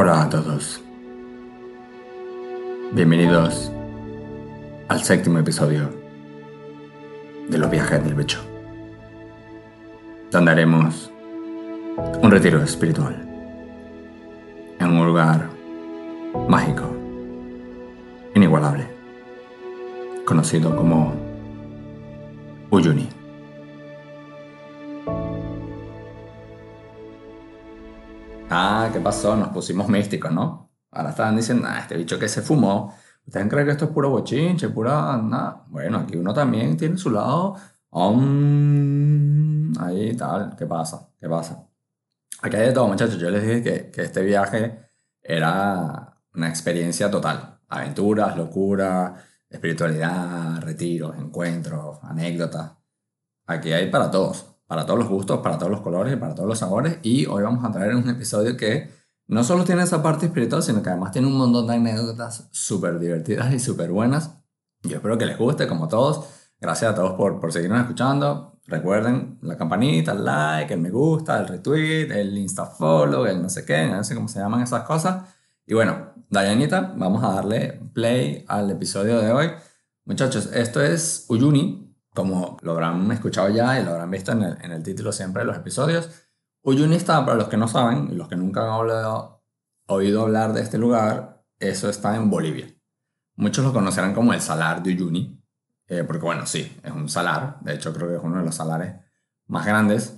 Hola a todos. Bienvenidos al séptimo episodio de los viajes del bicho, donde haremos un retiro espiritual en un lugar mágico, inigualable, conocido como Uyuni. Nos pusimos místicos, ¿no? Ahora estaban diciendo, ah, este bicho que se fumó. ¿Ustedes creen que esto es puro bochinche, pura nada? Bueno, aquí uno también tiene su lado. ahí tal, ¿qué pasa? ¿Qué pasa? Aquí hay de todo, muchachos. Yo les dije que, que este viaje era una experiencia total. Aventuras, locura, espiritualidad, retiros, encuentros, anécdotas. Aquí hay para todos para todos los gustos, para todos los colores para todos los sabores. Y hoy vamos a traer un episodio que no solo tiene esa parte espiritual, sino que además tiene un montón de anécdotas súper divertidas y súper buenas. Yo espero que les guste, como todos. Gracias a todos por, por seguirnos escuchando. Recuerden la campanita, el like, el me gusta, el retweet, el insta follow, el no sé qué, no sé cómo se llaman esas cosas. Y bueno, Dayanita, vamos a darle play al episodio de hoy. Muchachos, esto es Uyuni, como lo habrán escuchado ya y lo habrán visto en el, título siempre de los episodios, Uyuni está, para los que no saben los que nunca han oído hablar de este lugar, eso está en Bolivia. Muchos lo conocerán como el salar de Uyuni, eh, porque bueno, sí, es un salar, de hecho creo que es uno de los salares más grandes.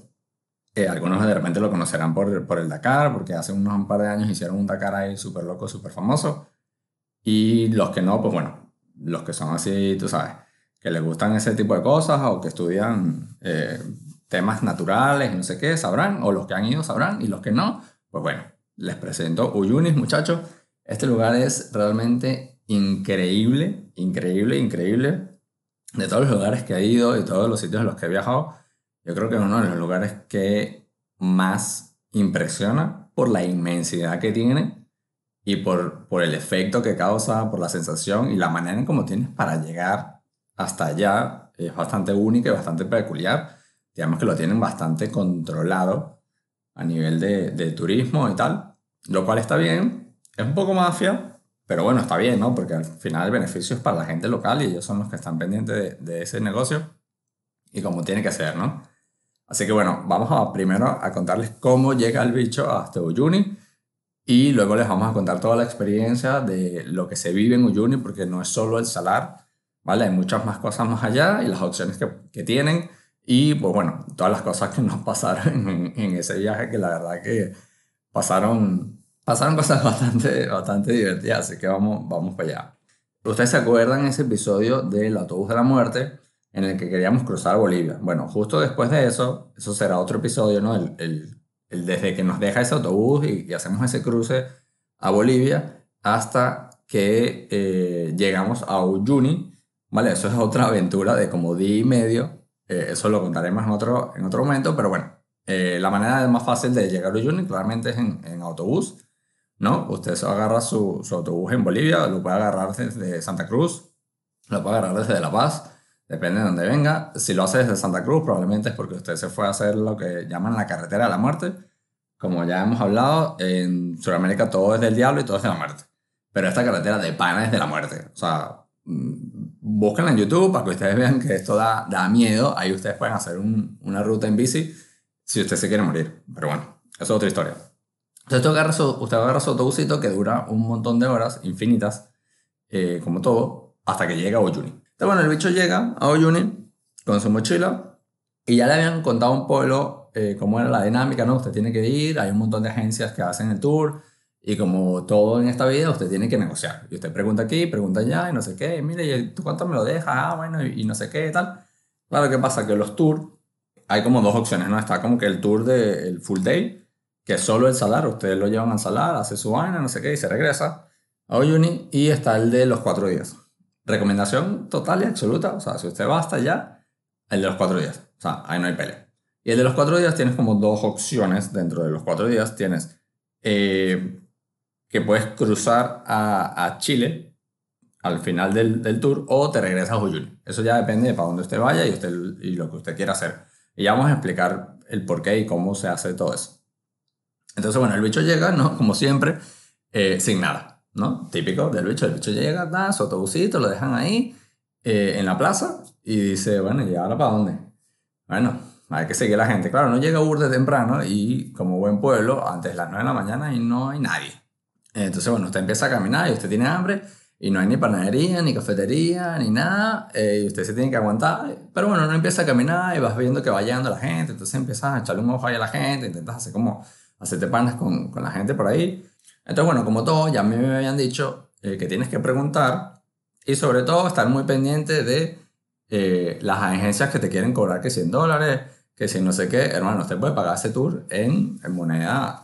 Eh, algunos de repente lo conocerán por, por el Dakar, porque hace unos un par de años hicieron un Dakar ahí súper loco, súper famoso. Y los que no, pues bueno, los que son así, tú sabes, que les gustan ese tipo de cosas o que estudian eh, temas naturales, no sé qué, sabrán, o los que han ido sabrán, y los que no, pues bueno, les presento Uyunis, muchachos. Este lugar es realmente increíble, increíble, increíble. De todos los lugares que he ido y todos los sitios en los que he viajado, yo creo que es uno de los lugares que más impresiona por la inmensidad que tiene y por, por el efecto que causa, por la sensación y la manera en cómo tienes para llegar hasta allá es bastante única y bastante peculiar. Digamos que lo tienen bastante controlado a nivel de, de turismo y tal, lo cual está bien. Es un poco mafia, pero bueno, está bien, ¿no? Porque al final el beneficio es para la gente local y ellos son los que están pendientes de, de ese negocio y como tiene que ser, ¿no? Así que bueno, vamos a primero a contarles cómo llega el bicho hasta Uyuni y luego les vamos a contar toda la experiencia de lo que se vive en Uyuni porque no es solo el salar, ¿vale? Hay muchas más cosas más allá y las opciones que, que tienen y, pues bueno, todas las cosas que nos pasaron en, ese viaje que la verdad que pasaron, pasaron cosas bastante, bastante divertidas, así que vamos, vamos para allá. Ustedes se acuerdan ese episodio del autobús de la muerte en el que queríamos cruzar Bolivia. Bueno, justo después de eso, eso será otro episodio, ¿no? El, el, desde que nos deja ese autobús y, y, hacemos ese cruce a Bolivia hasta que eh, llegamos a Uyuni, ¿vale? Eso es otra aventura de como día y medio. Eh, eso lo contaremos en otro, en otro momento, pero bueno, eh, la manera más fácil de llegar a Uyuni claramente es en, autobús, ¿no? Usted se agarra su, autobús en Bolivia, lo puede agarrar desde Santa Cruz, lo puede agarrar desde La Paz, depende de dónde venga. Si lo hace desde Santa Cruz, probablemente es porque usted se fue a hacer lo que llaman la carretera de la muerte. Como ya hemos hablado, en Sudamérica todo es del diablo y todo es de la muerte. Pero esta carretera de pana es de la muerte. O sea, búsquenla en YouTube para que ustedes vean que esto da, da miedo. Ahí ustedes pueden hacer un, una ruta en bici si usted se quiere morir. Pero bueno, eso es otra historia. Entonces usted agarra su, usted agarra su autobusito que dura un montón de horas, infinitas, eh, como todo, hasta que llega a Oyuni. Entonces bueno, el bicho llega a Oyuni con su mochila y ya le habían contado un pueblo eh, cómo era la dinámica, ¿no? Usted tiene que ir, hay un montón de agencias que hacen el tour y como todo en esta vida, usted tiene que negociar. Y usted pregunta aquí, pregunta allá, y no sé qué. mire, ¿tú cuánto me lo dejas? Ah, bueno, y, no sé qué y tal. Claro, ¿qué pasa? Que los tours, hay como dos opciones, ¿no? Está como que el tour del full day, que es solo el salar. Ustedes lo llevan al salar, hace su vaina, no sé qué, y se regresa a Uyuni. Y está el de los cuatro días. Recomendación total y absoluta. O sea, si usted va hasta allá, el de los cuatro días. O sea, ahí no hay pelea. Y el de los cuatro días tienes como dos opciones dentro de los cuatro días. Tienes... Eh, que puedes cruzar a, a Chile al final del, del, tour o te regresas a Uyuni. Eso ya depende de para dónde usted vaya y, usted, y lo que usted quiera hacer. Y ya vamos a explicar el por qué y cómo se hace todo eso. Entonces, bueno, el bicho llega, ¿no? Como siempre, eh, sin nada, ¿no? Típico del bicho. El bicho llega, da su autobusito, lo dejan ahí eh, en la plaza y dice, bueno, ¿y ahora para dónde? Bueno, hay que seguir la gente. Claro, no llega Urde temprano y como buen pueblo, antes de las 9 de la mañana y no hay nadie. Entonces, bueno, usted empieza a caminar y usted tiene hambre y no hay ni panadería, ni cafetería, ni nada, eh, y usted se tiene que aguantar. Pero bueno, uno empieza a caminar y vas viendo que va llegando la gente, entonces empiezas a echarle un ojo ahí a la gente, intentas hacer como, hacerte panas con, con la gente por ahí. Entonces, bueno, como todo, ya a mí me habían dicho eh, que tienes que preguntar y sobre todo estar muy pendiente de eh, las agencias que te quieren cobrar que 100 dólares, que si no sé qué, hermano, usted puede pagar ese tour en, en moneda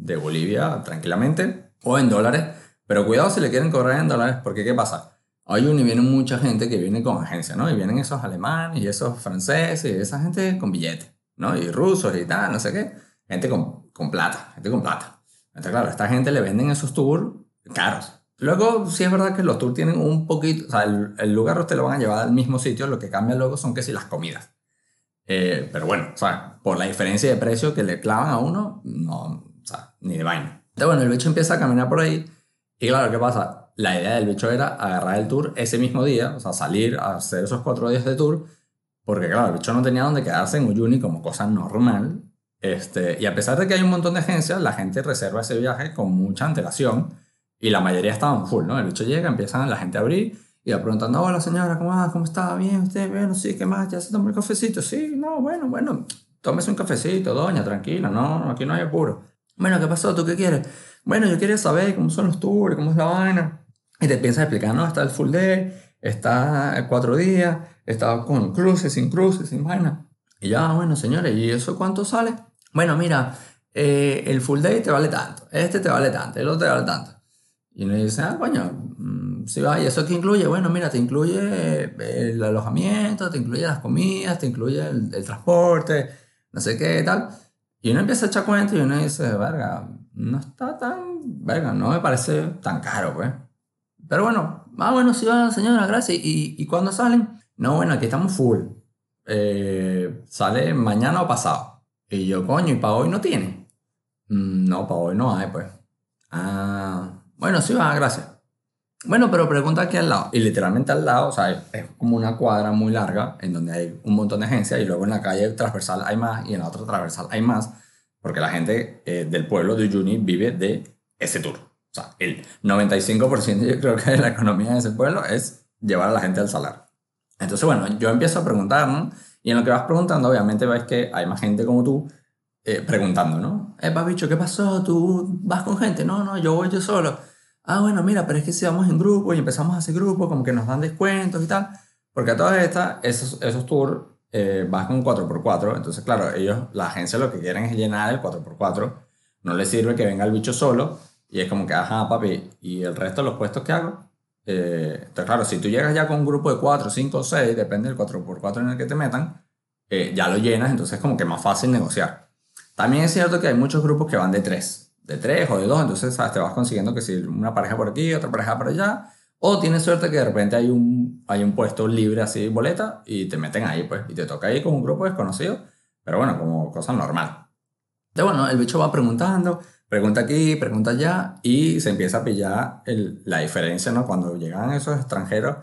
de Bolivia tranquilamente o en dólares, pero cuidado si le quieren cobrar en dólares, porque ¿qué pasa? Hoy y viene mucha gente que viene con agencia, ¿no? Y vienen esos alemanes y esos franceses y esa gente con billetes, ¿no? Y rusos y tal, no sé qué. Gente con, con plata, gente con plata. Entonces, claro, esta gente le venden esos tours caros. Luego, sí es verdad que los tours tienen un poquito, o sea, el, lugar usted lo van a llevar al mismo sitio, lo que cambia luego son que si las comidas. Eh, pero bueno, o sea, por la diferencia de precio que le clavan a uno, no, ni de vaina. Entonces, bueno, el bicho empieza a caminar por ahí. Y claro, ¿qué pasa? La idea del bicho era agarrar el tour ese mismo día, o sea, salir a hacer esos cuatro días de tour, porque claro, el bicho no tenía donde quedarse en Uyuni como cosa normal. Este, y a pesar de que hay un montón de agencias, la gente reserva ese viaje con mucha antelación y la mayoría estaban full, ¿no? El bicho llega, empiezan la gente a abrir y va preguntando, hola señora, ¿cómo, va? ¿cómo está? ¿Bien? ¿Usted? Bueno, sí, ¿qué más? ¿Ya se tomó el cafecito? Sí, no, bueno, bueno, tómese un cafecito, doña, tranquila, no, aquí no hay apuro. Bueno, ¿qué pasó? ¿Tú qué quieres? Bueno, yo quería saber cómo son los tours, cómo es la vaina. Y te piensas explicar, no, está el full day, está cuatro días, está con cruces, sin cruces, sin vaina. Y ya, bueno, señores, ¿y eso cuánto sale? Bueno, mira, eh, el full day te vale tanto, este te vale tanto, el otro te vale tanto. Y uno dice, ah, coño, mm, si va, ¿y eso qué incluye? Bueno, mira, te incluye eh, el alojamiento, te incluye las comidas, te incluye el, el transporte, no sé qué, tal. Y uno empieza a echar cuenta y uno dice, verga, no está tan, verga, no me parece tan caro, pues. Pero bueno, ah, bueno, sí va, señora, gracias. ¿Y, ¿Y cuándo salen? No, bueno, aquí estamos full. Eh, sale mañana o pasado. Y yo, coño, ¿y para hoy no tiene? Mm, no, para hoy no hay, pues. Ah, bueno, sí va, gracias. Bueno, pero pregunta aquí al lado. Y literalmente al lado, o sea, es como una cuadra muy larga en donde hay un montón de agencias y luego en la calle transversal hay más y en la otra transversal hay más, porque la gente eh, del pueblo de Uyuni vive de ese tour. O sea, el 95% yo creo que de la economía de ese pueblo es llevar a la gente al salar. Entonces, bueno, yo empiezo a preguntar, ¿no? Y en lo que vas preguntando, obviamente ves que hay más gente como tú eh, preguntando, ¿no? Eh, bicho, ¿qué pasó? ¿Tú vas con gente? No, no, yo voy yo solo ah, bueno, mira, pero es que si vamos en grupo y empezamos a hacer grupos, como que nos dan descuentos y tal, porque a todas estas, esos, esos tours eh, vas con 4x4, entonces claro, ellos, la agencia lo que quieren es llenar el 4x4, no les sirve que venga el bicho solo, y es como que, ajá, papi, y el resto de los puestos que hago. Eh, entonces, claro, si tú llegas ya con un grupo de 4, 5 6, depende del 4x4 en el que te metan, eh, ya lo llenas, entonces es como que más fácil negociar. También es cierto que hay muchos grupos que van de 3 de tres o de dos, entonces ¿sabes? te vas consiguiendo que si una pareja por aquí, otra pareja por allá, o tienes suerte que de repente hay un, hay un puesto libre así, boleta, y te meten ahí, pues, y te toca ahí con un grupo desconocido, pero bueno, como cosa normal. Entonces, bueno, el bicho va preguntando, pregunta aquí, pregunta allá, y se empieza a pillar la diferencia, ¿no? Cuando llegan esos extranjeros,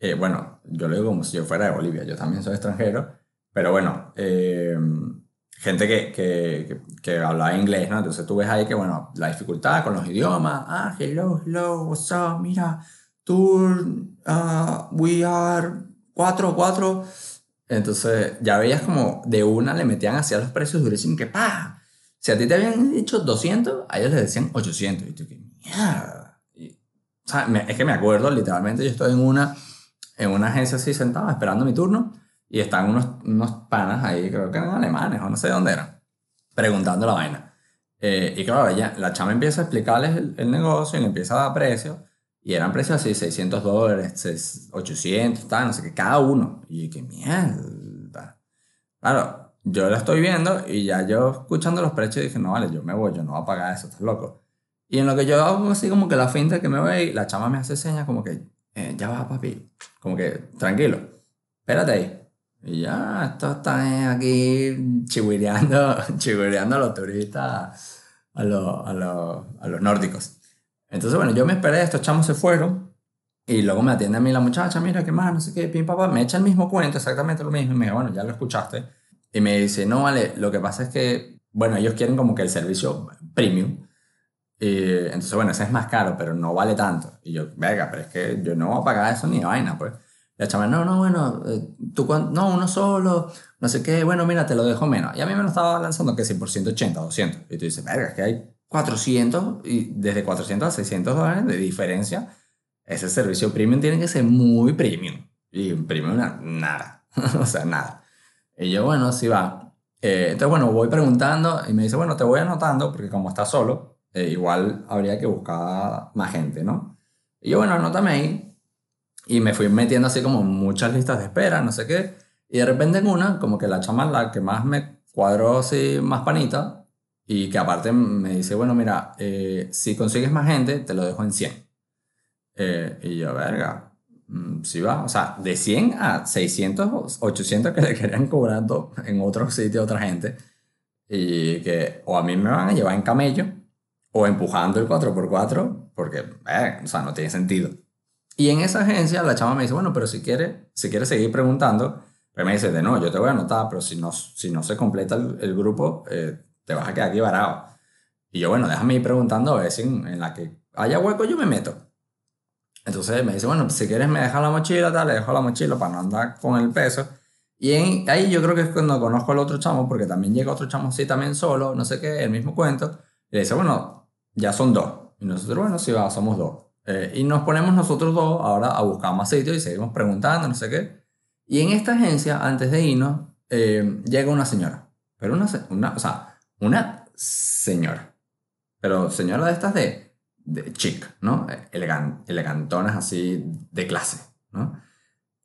eh, bueno, yo lo digo como si yo fuera de Bolivia, yo también soy extranjero, pero bueno, eh, gente que, que, que, hablaba inglés, ¿no? Entonces tú ves ahí que, bueno, la dificultad con los idiomas, ah, hello, hello, what's up, mira, tour, uh, we are, cuatro, cuatro. Entonces ya veías como de una le metían hacia los precios durísimos que, pa, si a ti te habían dicho 200, a ellos les decían 800. Y tú, que mierda. o sea, es que me acuerdo, literalmente, yo estoy en una, en una agencia así sentado esperando mi turno y están unos, unos panas ahí, creo que eran alemanes o no sé de dónde eran, preguntando la vaina. Eh, y claro, ella, la chama empieza a explicarles el, el, negocio y le empieza a dar precios. Y eran precios así, 600 dólares, 800, tal, no sé qué, cada uno. Y qué mierda. Claro, yo lo estoy viendo y ya yo escuchando los precios dije, no vale, yo me voy, yo no voy a pagar eso, estás loco. Y en lo que yo hago así como que la finta que me ve, la chama me hace señas como que, eh, ya va papi, como que, tranquilo, espérate ahí. Y ya, esto está aquí chihuireando, chihuireando a los turistas a, lo- a, lo- a los nórdicos. Entonces, bueno, yo me esperé, estos chamos se fueron y luego me atiende a mí la muchacha, mira, qué más, no sé qué, pim, papá, me echa el mismo cuento, exactamente lo mismo, y me dice, bueno, ya lo escuchaste. Y me dice, no, vale, lo que pasa es que, bueno, ellos quieren como que el servicio premium. Y entonces, bueno, ese es más caro, pero no vale tanto. Y yo, venga, pero es que yo no voy a pagar eso ni vaina, pues. La chama, no, no, bueno, eh, tú, no, uno solo, no sé qué, bueno, mira, te lo dejo menos. Y a mí me lo estaba lanzando que si por 180 o 200. Y tú dices, verga, es que hay 400 y desde 400 a 600 dólares de diferencia. Ese servicio premium tiene que ser muy premium. Y premium na- nada, o sea, nada. Y yo, bueno, sí va. Eh, entonces, bueno, voy preguntando y me dice, bueno, te voy anotando porque como estás solo, eh, igual habría que buscar más gente, ¿no? Y yo, bueno, anótame ahí. Y me fui metiendo así como muchas listas de espera, no sé qué. Y de repente en una, como que la chama la que más me cuadró así más panita, y que aparte me dice, bueno, mira, eh, si consigues más gente, te lo dejo en 100. Eh, y yo, verga, mm, sí va. O sea, de 100 a 600, 800 que le querían cobrar do- en otro sitio a otra gente. Y que o a mí me van a llevar en camello o empujando el 4x4 porque, verga, o sea, no tiene sentido. Y en esa agencia la chama me dice, bueno, pero si quieres si quiere seguir preguntando, pero me dice, de no, yo te voy a anotar, pero si no, si no se completa el, el grupo, eh, te vas a quedar aquí varado. Y yo, bueno, déjame ir preguntando a ver si en, en la que haya hueco yo me meto. Entonces me dice, bueno, si quieres me dejas la mochila, tal, le dejo la mochila para no andar con el peso. Y en- ahí yo creo que es cuando conozco al otro chamo, porque también llega otro chamo así también solo, no sé qué, el mismo cuento. Y le dice, bueno, ya son dos. Y nosotros, bueno, sí, va, somos dos. Eh, y nos ponemos nosotros dos ahora a buscar más sitios y seguimos preguntando, no sé qué. Y en esta agencia, antes de irnos, eh, llega una señora. Pero una, una, o sea, una señora. Pero señora de estas de, de chic, ¿no? Elegan, elegantonas así de clase, ¿no?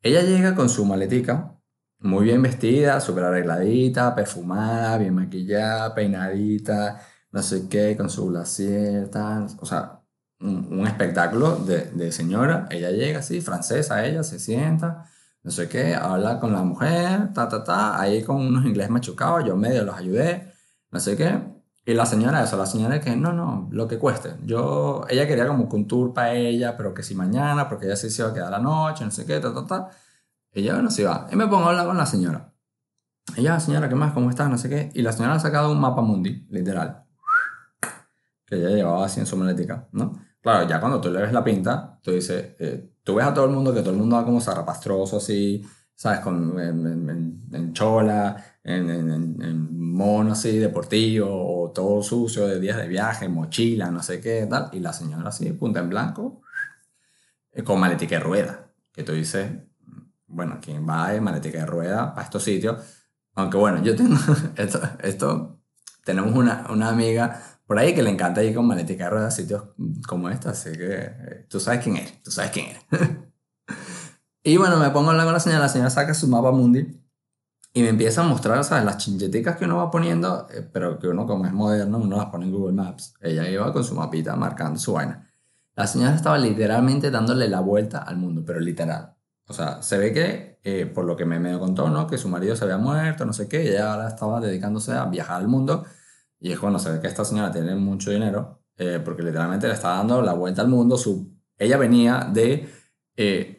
Ella llega con su maletica, muy bien vestida, súper arregladita, perfumada, bien maquillada, peinadita, no sé qué, con su glacier. O sea, un, un espectáculo de, de señora. Ella llega así, francesa, ella se sienta, no sé qué, habla con la mujer, ta, ta, ta, ahí con unos inglés machucados, yo medio los ayudé, no sé qué. Y la señora, eso, la señora que no, no, lo que cueste. Yo, ella quería como que un tour para ella, pero que si mañana, porque ella sí se iba a quedar la noche, no sé qué, ta, ta, ta. Yo, bueno, sí va. Y me pongo a hablar con la señora. Y ya, señora, ¿qué más? ¿Cómo estás? No sé qué. Y la señora ha sacado un mapa mundi, literal. Que ella llevaba así en su maletica, ¿no? Claro, ya cuando tú le ves la pinta, tú dices, eh, tú ves a todo el mundo que todo el mundo va como zarrapastroso así, ¿sabes? Con, en, en- en- chola, en- en mono así, deportivo, o todo sucio de días de viaje, mochila, no sé qué, tal. Y la señora así, punta en blanco, eh, con maletica de rueda. Que tú dices, bueno, ¿quién va de maletica de rueda para estos sitios? Aunque bueno, yo tengo, esto, esto tenemos una, una amiga por ahí que le encanta ir con maletica de rueda a sitios como este, así que eh, tú sabes quién es, tú sabes quién es. y bueno, me pongo a hablar con la señora, la señora saca su mapa mundi y me empieza a mostrar, ¿sabes? Las chincheticas que uno va poniendo, eh, pero que uno como es moderno, uno las pone en Google Maps. Ella iba con su mapita marcando su vaina. La señora estaba literalmente dándole la vuelta al mundo, pero literal. O sea, se ve que, eh, por lo que me medio contó, ¿no? Que su marido se había muerto, no sé qué, y ella ahora estaba dedicándose a viajar al mundo. Y es bueno, se que esta señora tiene mucho dinero, eh, porque literalmente le está dando la vuelta al mundo. Su, ella venía de... eh,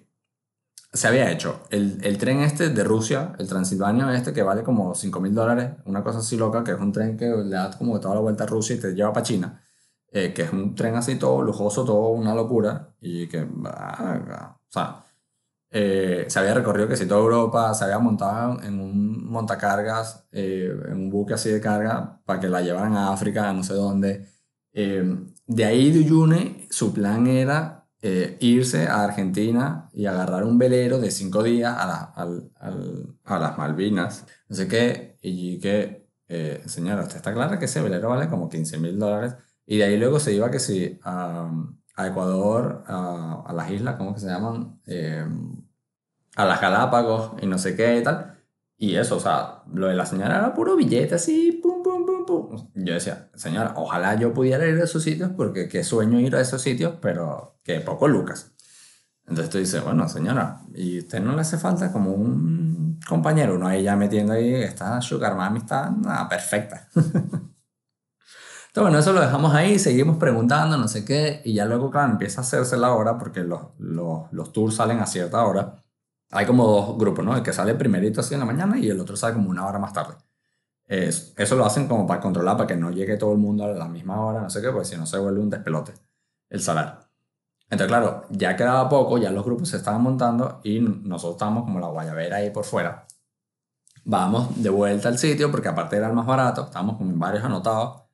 se había hecho el, el tren este de Rusia, el Transilvania este, que vale como 5 mil dólares, una cosa así loca, que es un tren que le da como toda la vuelta a Rusia y te lleva para China. eh, que es un tren así todo lujoso, todo una locura, y que, ah, o sea, eh, se había recorrido que si toda Europa, se había montado en un montacargas, eh, en un buque así de carga, para que la llevaran a África, a no sé dónde. Eh, de ahí de Uyune, su plan era eh, irse a Argentina y agarrar un velero de cinco días a, la- a las Malvinas. No sé qué, y que, eh, señora, ¿usted está clara que ese velero vale como 15 mil dólares? Y de ahí luego se iba que sí, a, a Ecuador, a, a las islas, ¿cómo que se llaman? A las Galápagos y no sé qué y tal. Y eso, o sea, lo de la señora era puro billete así, pum, pum, pum, pum. Yo decía, señora, ojalá yo pudiera ir a esos sitios porque qué sueño ir a esos sitios, pero que poco lucas. Entonces tú dices, bueno, señora, ¿y usted no le hace falta como un compañero? Uno ahí ya metiendo ahí, esta sugar mami está nada, perfecta. Entonces, bueno, eso lo dejamos ahí, seguimos preguntando, no sé qué, y ya luego, claro, empieza a hacerse la hora porque los, los, los tours salen a cierta hora. Hay como dos grupos, ¿no? El que sale primerito así en la mañana y el otro sale como una hora más tarde. Es, eso lo hacen como para controlar, para que no llegue todo el mundo a la misma hora, no sé qué, porque si no se vuelve un despelote el salar. Entonces, claro, ya quedaba poco, ya los grupos se estaban montando y nosotros estábamos como la guayabera ahí por fuera. Vamos de vuelta al sitio porque aparte era el más barato, estábamos con varios anotados.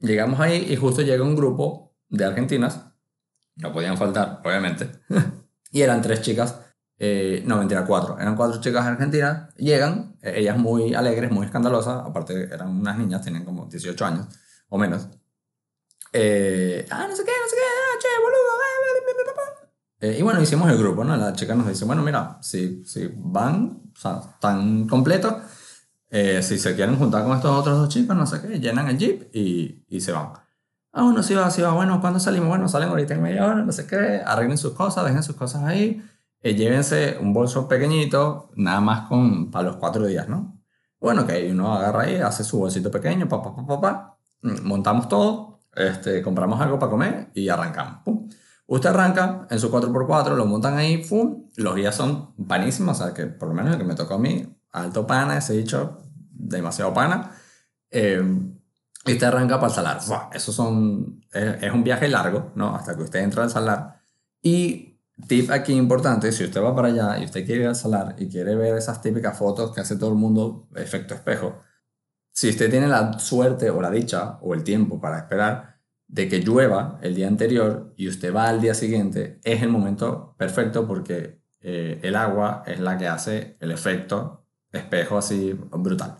Llegamos ahí y justo llega un grupo de argentinas, no podían faltar, obviamente, y eran tres chicas, eh, no mentira, cuatro, eran cuatro chicas argentinas, llegan, eh, ellas muy alegres, muy escandalosas, aparte eran unas niñas, tenían como 18 años o menos. Eh, ah, no sé qué, no sé qué, ah, che, boludo, eh, y bueno, hicimos el grupo, ¿no? La chica nos dice, bueno, mira, si, si van, o sea, están completos, eh, si se quieren juntar con estos otros dos chicos, no sé qué, llenan el jeep y, y se van. Ah, bueno, sí va, sí va, bueno, ¿cuándo salimos? Bueno, salen ahorita en media hora, no sé qué, arreglen sus cosas, dejen sus cosas ahí, eh, llévense un bolso pequeñito, nada más con, para los cuatro días, ¿no? Bueno, que uno agarra ahí, hace su bolsito pequeño, pa, pa, pa, pa, pa, montamos todo, este, compramos algo para comer y arrancamos. Pum. Usted arranca en su 4x4, lo montan ahí, ¡fum! Los guías son panísimos, o sea, que por lo menos el que me tocó a mí, alto pana, ese dicho, demasiado pana. Eh, y usted arranca para el salar. Eso son, es, un viaje largo, ¿no? Hasta que usted entra al salar. Y tip aquí importante, si usted va para allá y usted quiere ir al salar y quiere ver esas típicas fotos que hace todo el mundo, efecto espejo, si usted tiene la suerte o la dicha o el tiempo para esperar, de que llueva el día anterior y usted va al día siguiente, es el momento perfecto porque eh, el agua es la que hace el efecto espejo así brutal.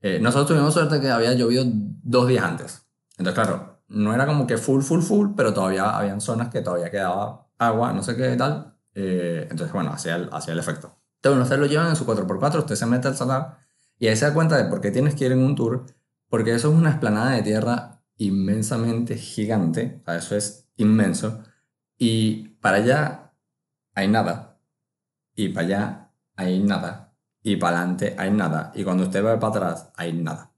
Eh, nosotros tuvimos suerte que había llovido dos días antes. Entonces, claro, no era como que full, full, full, pero todavía habían zonas que todavía quedaba agua, no sé qué tal. Eh, entonces, bueno, hacía el, hacía el efecto. Entonces, ustedes lo llevan en su 4x4, usted se mete al salar y ahí se da cuenta de por qué tienes que ir en un tour, porque eso es una esplanada de tierra inmensamente gigante, o eso es inmenso, y para allá hay nada, y para allá hay nada, y para adelante hay nada, y cuando usted va para atrás hay nada.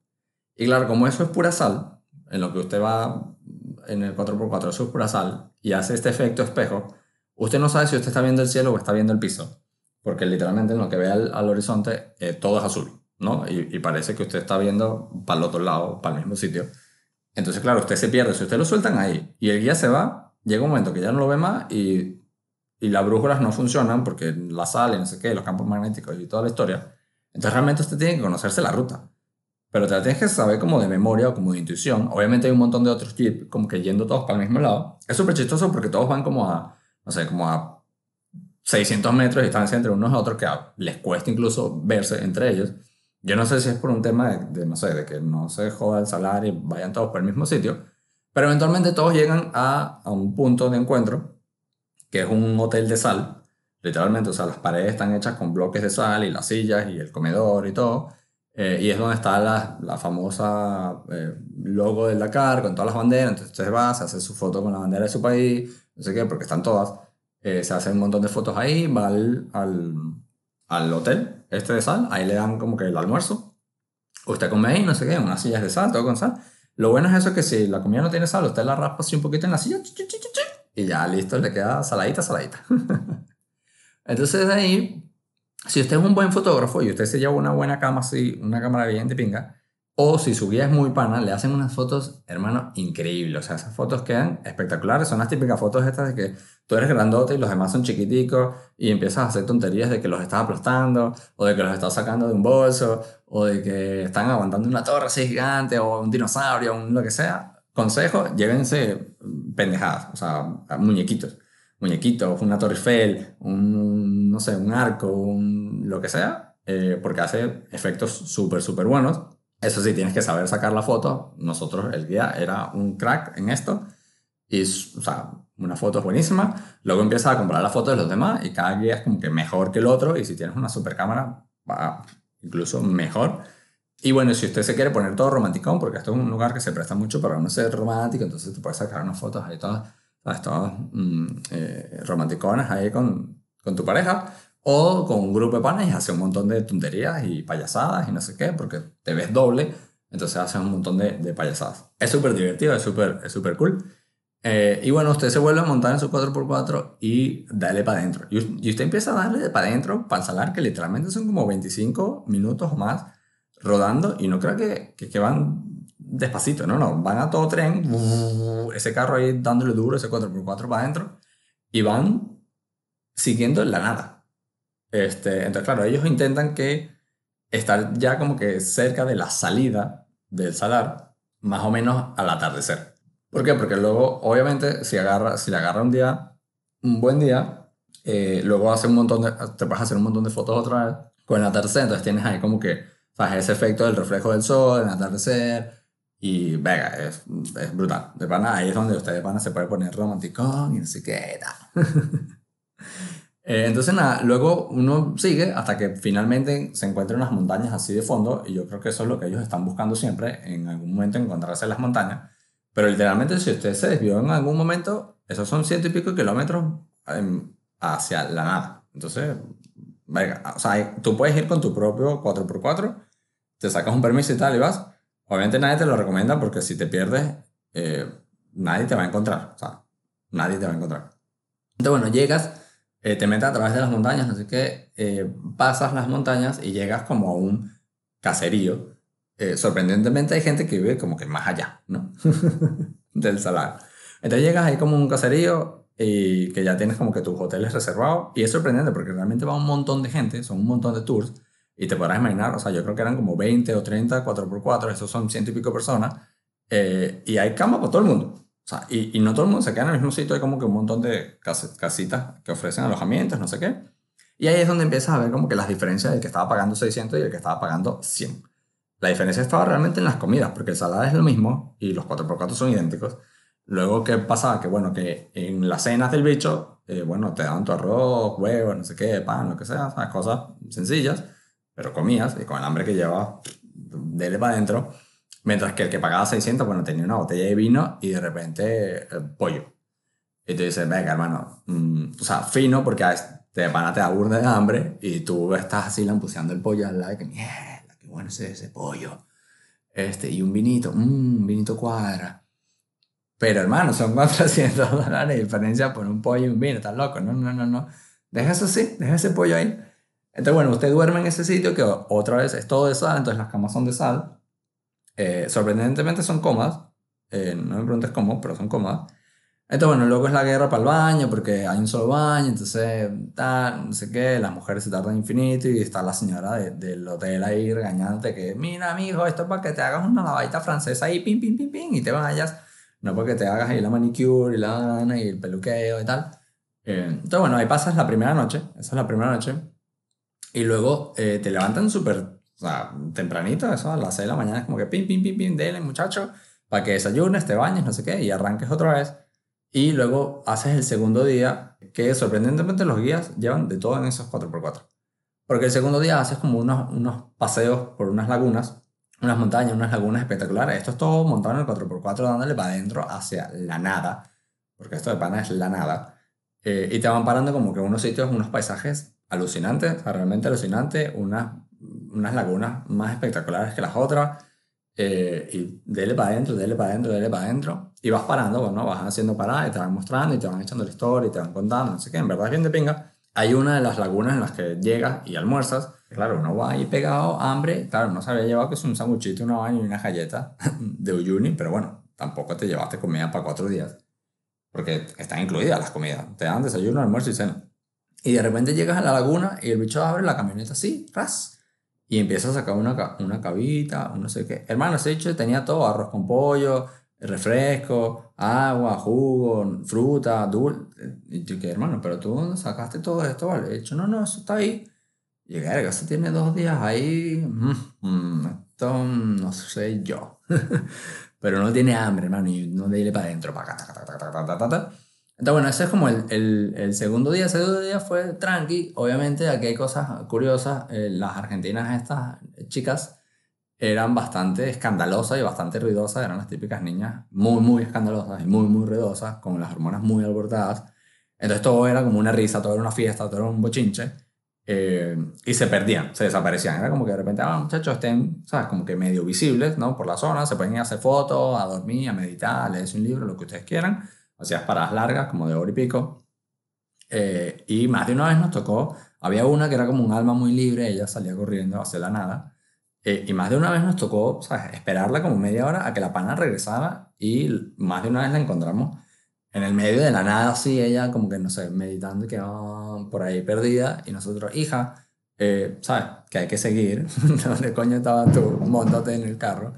Y claro, como eso es pura sal, en lo que usted va en el 4x4, eso es pura sal, y hace este efecto espejo, usted no sabe si usted está viendo el cielo o está viendo el piso, porque literalmente en lo que ve al, horizonte eh, todo es azul, ¿no? Y, y parece que usted está viendo para el otro lado, para el mismo sitio. Entonces, claro, usted se pierde. Si usted lo sueltan ahí y el guía se va, llega un momento que ya no lo ve más y, y las brújulas no funcionan porque la sal y no sé qué, los campos magnéticos y toda la historia. Entonces, realmente usted tiene que conocerse la ruta. Pero te la tienes que saber como de memoria o como de intuición. Obviamente hay un montón de otros jeeps como que yendo todos para el mismo lado. Es súper chistoso porque todos van como a, no sé, como a 600 metros de distancia entre unos y otros que les cuesta incluso verse entre ellos. Yo no sé si es por un tema de, no sé, de que no se joda el salario y vayan todos por el mismo sitio, pero eventualmente todos llegan a, a un punto de encuentro, que es un hotel de sal, literalmente, o sea, las paredes están hechas con bloques de sal y las sillas y el comedor y todo, eh, y es donde está la, la famosa eh, logo del Dakar con todas las banderas, entonces usted va, se hace su foto con la bandera de su país, no sé qué, porque están todas, eh, se hace un montón de fotos ahí, va al, al, hotel este de sal, ahí le dan como que el almuerzo. Usted come ahí, no sé qué, unas sillas de sal, todo con sal. Lo bueno es eso que si la comida no tiene sal, usted la raspa así un poquito en la silla y ya listo, le queda saladita, saladita. Entonces ahí, si usted es un buen fotógrafo y usted se lleva una buena cámara así, una cámara bien de pinga, o si su guía es muy pana, le hacen unas fotos, hermano, increíbles. O sea, esas fotos quedan espectaculares. Son las típicas fotos estas de que tú eres grandote y los demás son chiquiticos y empiezas a hacer tonterías de que los estás aplastando o de que los estás sacando de un bolso o de que están aguantando una torre así gigante o un dinosaurio o lo que sea. Consejo, llévense pendejadas, o sea, muñequitos. Muñequitos, una torre Eiffel, un, no sé, un arco, un, lo que sea, eh, porque hace efectos súper, súper buenos eso sí, tienes que saber sacar la foto. Nosotros, el guía era un crack en esto. Y, o sea, una foto es buenísima. Luego empiezas a comprar la foto de los demás y cada guía es como que mejor que el otro. Y si tienes una super cámara, va incluso mejor. Y bueno, si usted se quiere poner todo romanticón, porque esto es un lugar que se presta mucho para no ser romántico, entonces te puedes sacar unas fotos ahí todas, todas, mm, eh, romanticonas ahí con, con tu pareja. O con un grupo de panes y hace un montón de tonterías y payasadas y no sé qué, porque te ves doble. Entonces hacen un montón de, de payasadas. Es súper divertido, es súper es super cool. Eh, y bueno, usted se vuelve a montar en su 4x4 y dale para adentro. Y, y, usted empieza a darle para adentro para salar, que literalmente son como 25 minutos o más rodando. Y no creo que, que, que van despacito, no, no, van a todo tren, ese carro ahí dándole duro, ese 4x4 para adentro, y van siguiendo la nada. Este, entonces, claro, ellos intentan que estar ya como que cerca de la salida del salar, más o menos al atardecer. ¿Por qué? Porque luego, obviamente, si, agarra, si le agarra un día, un buen día, eh, luego hace un montón de, te vas a hacer un montón de fotos otra vez con el atardecer, entonces tienes ahí como que, ¿sabes? Ese efecto del reflejo del sol, el atardecer, y venga, es, es, brutal. De pana, ahí es donde ustedes van a se puede poner romántico y no sé qué tal. Eh, entonces, nada, luego uno sigue hasta que finalmente se encuentran unas montañas así de fondo. Y yo creo que eso es lo que ellos están buscando siempre, en algún momento encontrarse en las montañas. Pero literalmente, si usted se desvió en algún momento, esos son ciento y pico kilómetros hacia la nada. Entonces, venga, o sea, tú puedes ir con tu propio 4x4, te sacas un permiso y tal y vas Obviamente nadie te lo recomienda porque si te pierdes, eh, nadie te va a encontrar. O sea, nadie te va a encontrar. Entonces, bueno, llegas, eh, te metes a través de las montañas, así que eh, pasas las montañas y llegas como a un caserío. sorprendentemente hay gente que vive como que más allá, ¿no? Del salar. Entonces llegas ahí como un caserío y que ya tienes como que tus hoteles reservados. Y es sorprendente porque realmente va un montón de gente, son un montón de tours. Y te podrás imaginar, o sea, yo creo que eran como 20 o 30 4x4, esos son ciento y pico personas, eh, y hay cama para todo el mundo. O sea, y, y, no todo el mundo se queda en el mismo sitio, hay como que un montón de casitas que ofrecen alojamientos, no sé qué. Y ahí es donde empiezas a ver como que las diferencias del que estaba pagando 600 y el que estaba pagando 100. La diferencia estaba realmente en las comidas, porque el salada es lo mismo y los 4x4 son idénticos. Luego, ¿qué pasaba? Que bueno, que en las cenas del bicho, eh, bueno, te daban tu arroz, huevo, no sé qué, pan, lo que sea, o sea cosas sencillas pero comías y con el hambre que llevaba, dele para adentro. Mientras que el que pagaba 600, bueno, tenía una botella de vino y de repente eh, pollo. Y tú dices, venga, hermano, mm, o sea, fino porque te van a te aburre de hambre y tú estás así lampuceando el pollo al lado y que mierda, qué bueno es ese pollo. Este, y un vinito, mmm, un vinito cuadra. Pero hermano, son 400 dólares de diferencia por un pollo y un vino, estás loco, no, no, no, no. Deja eso así, deja ese pollo ahí. Entonces, bueno, usted duerme en ese sitio que otra vez es todo de sal, entonces las camas son de sal. Eh, sorprendentemente son cómodas. Eh, no me preguntes cómo, pero son cómodas. Entonces, bueno, luego es la guerra para el baño, porque hay un solo baño, entonces, tal, no sé qué, las mujeres se tardan infinito y está la señora del hotel ahí regañándote que, mira, amigo, esto es para que te hagas una lavadita francesa ahí, pim, pim, pim, pim, y te vayas. No porque te hagas ahí la manicure y la y el peluqueo y tal. Eh, entonces, bueno, ahí pasas la primera noche, esa es la primera noche. Y luego eh, te levantan súper, tempranito, eso a las 6 de la mañana, como que pim, pim, pim, pim, dele, muchacho, para que desayunes, te bañes, no sé qué, y arranques otra vez. Y luego haces el segundo día, que sorprendentemente los guías llevan de todo en esos 4x4. Porque el segundo día haces como unos, unos paseos por unas lagunas, unas montañas, unas lagunas espectaculares. Esto es todo montado en el 4x4, dándole para adentro hacia la nada, porque esto de pana es la nada. Eh, y te van parando como que unos sitios, unos paisajes alucinante, realmente alucinante, unas, unas lagunas más espectaculares que las otras. Eh, y dele para adentro, dele para adentro, dele para adentro. Y vas parando, bueno, vas haciendo paradas y te van mostrando y te van echando la historia y te van contando, sé qué. En verdad es bien de pinga. Hay una de las lagunas en las que llegas y almuerzas. Claro, uno va ahí pegado, hambre. Claro, no se había llevado que es un sanguchito, una baña y una galleta de Uyuni, pero bueno, tampoco te llevaste comida para cuatro días. Porque están incluidas las comidas. Te dan desayuno, almuerzo y cena. Y de repente llegas a la laguna y el bicho abre la camioneta así, ras. Y empieza a sacar una, una cabita, no sé qué. Hermano, ese bicho tenía todo, arroz con pollo, refresco, agua, jugo, fruta, dulce. Y yo, ¿qué, hermano? ¿Pero tú sacaste todo esto? Vale, de hecho, no, no, eso está ahí. Y verga, eso tiene dos días ahí. Mm, mm, esto no sé yo. Pero no tiene hambre, hermano, y no de irle para adentro, para acá, entonces, bueno, ese es como el, el, el, segundo día. El segundo día fue tranqui. Obviamente, aquí hay cosas curiosas. Eh, las argentinas, estas chicas, eran bastante escandalosas y bastante ruidosas. Eran las típicas niñas muy, muy escandalosas y muy, muy ruidosas, con las hormonas muy alborotadas. Entonces, todo era como una risa, todo era una fiesta, todo era un bochinche. eh, y se perdían, se desaparecían. Era como que de repente, ah, muchachos, estén, ¿sabes? Como que medio visibles, ¿no? Por la zona, se pueden ir a hacer fotos, a dormir, a meditar, a leerse un libro, lo que ustedes quieran. Hacías paradas largas, como de hora y pico. Eh, y más de una vez nos tocó, había una que era como un alma muy libre, ella salía corriendo hacia la nada. Eh, y más de una vez nos tocó, ¿sabes? Esperarla como media hora a que la pana regresara y más de una vez la encontramos en el medio de la nada, así, ella como que, no sé, meditando y que por ahí perdida, y nosotros, hija, eh, ¿sabes? Que hay que seguir, ¿dónde coño estaba tú? Montate en el carro.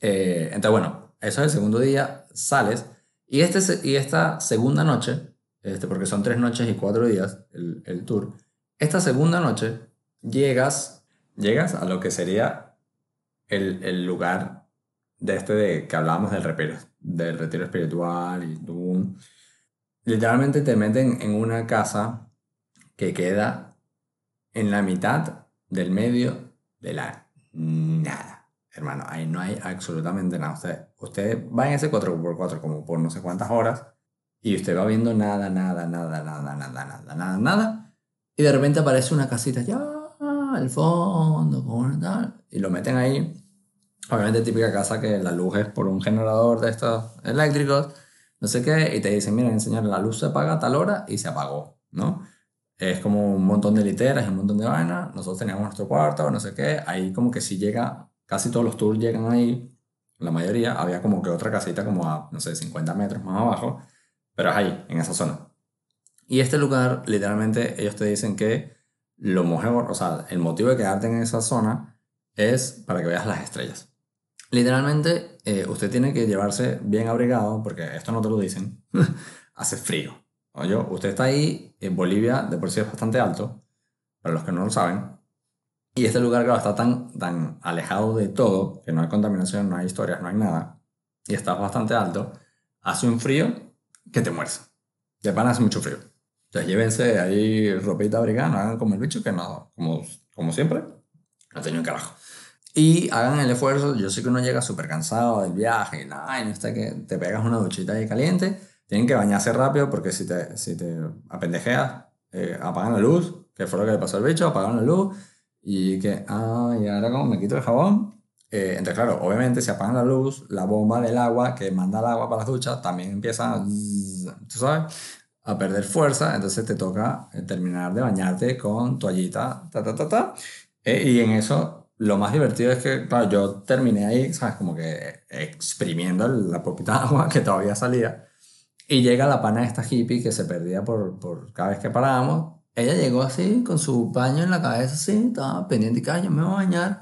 Eh, entonces, bueno, eso es el segundo día, sales, y, este, y esta segunda noche, este, porque son tres noches y cuatro días el, el tour, esta segunda noche llegas, llegas a lo que sería el, el lugar de este de que hablábamos del retiro, del retiro espiritual y tú literalmente te meten en una casa que queda en la mitad del medio de la nada. Hermano, ahí no hay absolutamente nada. Usted, usted va en ese 4x4 como por no sé cuántas horas y usted va viendo nada, nada, nada, nada, nada, nada, nada, nada. Y de repente aparece una casita ya al fondo, con tal, y lo meten ahí Obviamente típica casa que la luz es por un generador de estos eléctricos, no sé qué, y te dicen, mira, enseñar la luz se apaga a tal hora y se apagó, ¿no? Es como un montón de literas un montón de vainas, nosotros teníamos nuestro cuarto, no sé qué, ahí como que si llega, casi todos los tours llegan ahí, la mayoría, había como que otra casita como a, no sé, 50 metros más abajo, pero es ahí, en esa zona. Y este lugar, literalmente, ellos te dicen que lo mejor, o sea, el motivo de quedarte en esa zona es para que veas las estrellas. Literalmente, eh, usted tiene que llevarse bien abrigado, porque esto no te lo dicen, hace frío. Oye, usted está ahí, en Bolivia de por sí es bastante alto, para los que no lo saben, y este lugar, claro, está tan, tan alejado de todo, que no hay contaminación, no hay historias, no hay nada, y está bastante alto, hace un frío que te mueres. De pan hace mucho frío. Entonces llévense ahí ropita abrigada, no hagan como el bicho, que no, como, como siempre, no tenía un carajo. Y hagan el esfuerzo, yo sé que uno llega súper cansado del viaje y nada, y no está que te pegas una duchita ahí caliente, tienen que bañarse rápido porque si te, si te apendejeas, eh, apagan la luz, que fue lo que le pasó al bicho, apagan la luz y que, ah, y ahora como me quito el jabón. Eh, entonces, claro, obviamente si apagan la luz, la bomba del agua que manda el agua para las duchas también empieza, a, tú sabes, a perder fuerza, entonces te toca eh, terminar de bañarte con toallita, ta, ta, ta, ta. y en eso lo más divertido es que, claro, yo terminé ahí, ¿sabes? Como que exprimiendo la poquita de agua que todavía salía. Y llega la pana de esta hippie que se perdía por, por cada vez que parábamos. Ella llegó así, con su paño en la cabeza, así, estaba pendiente que yo me voy a bañar.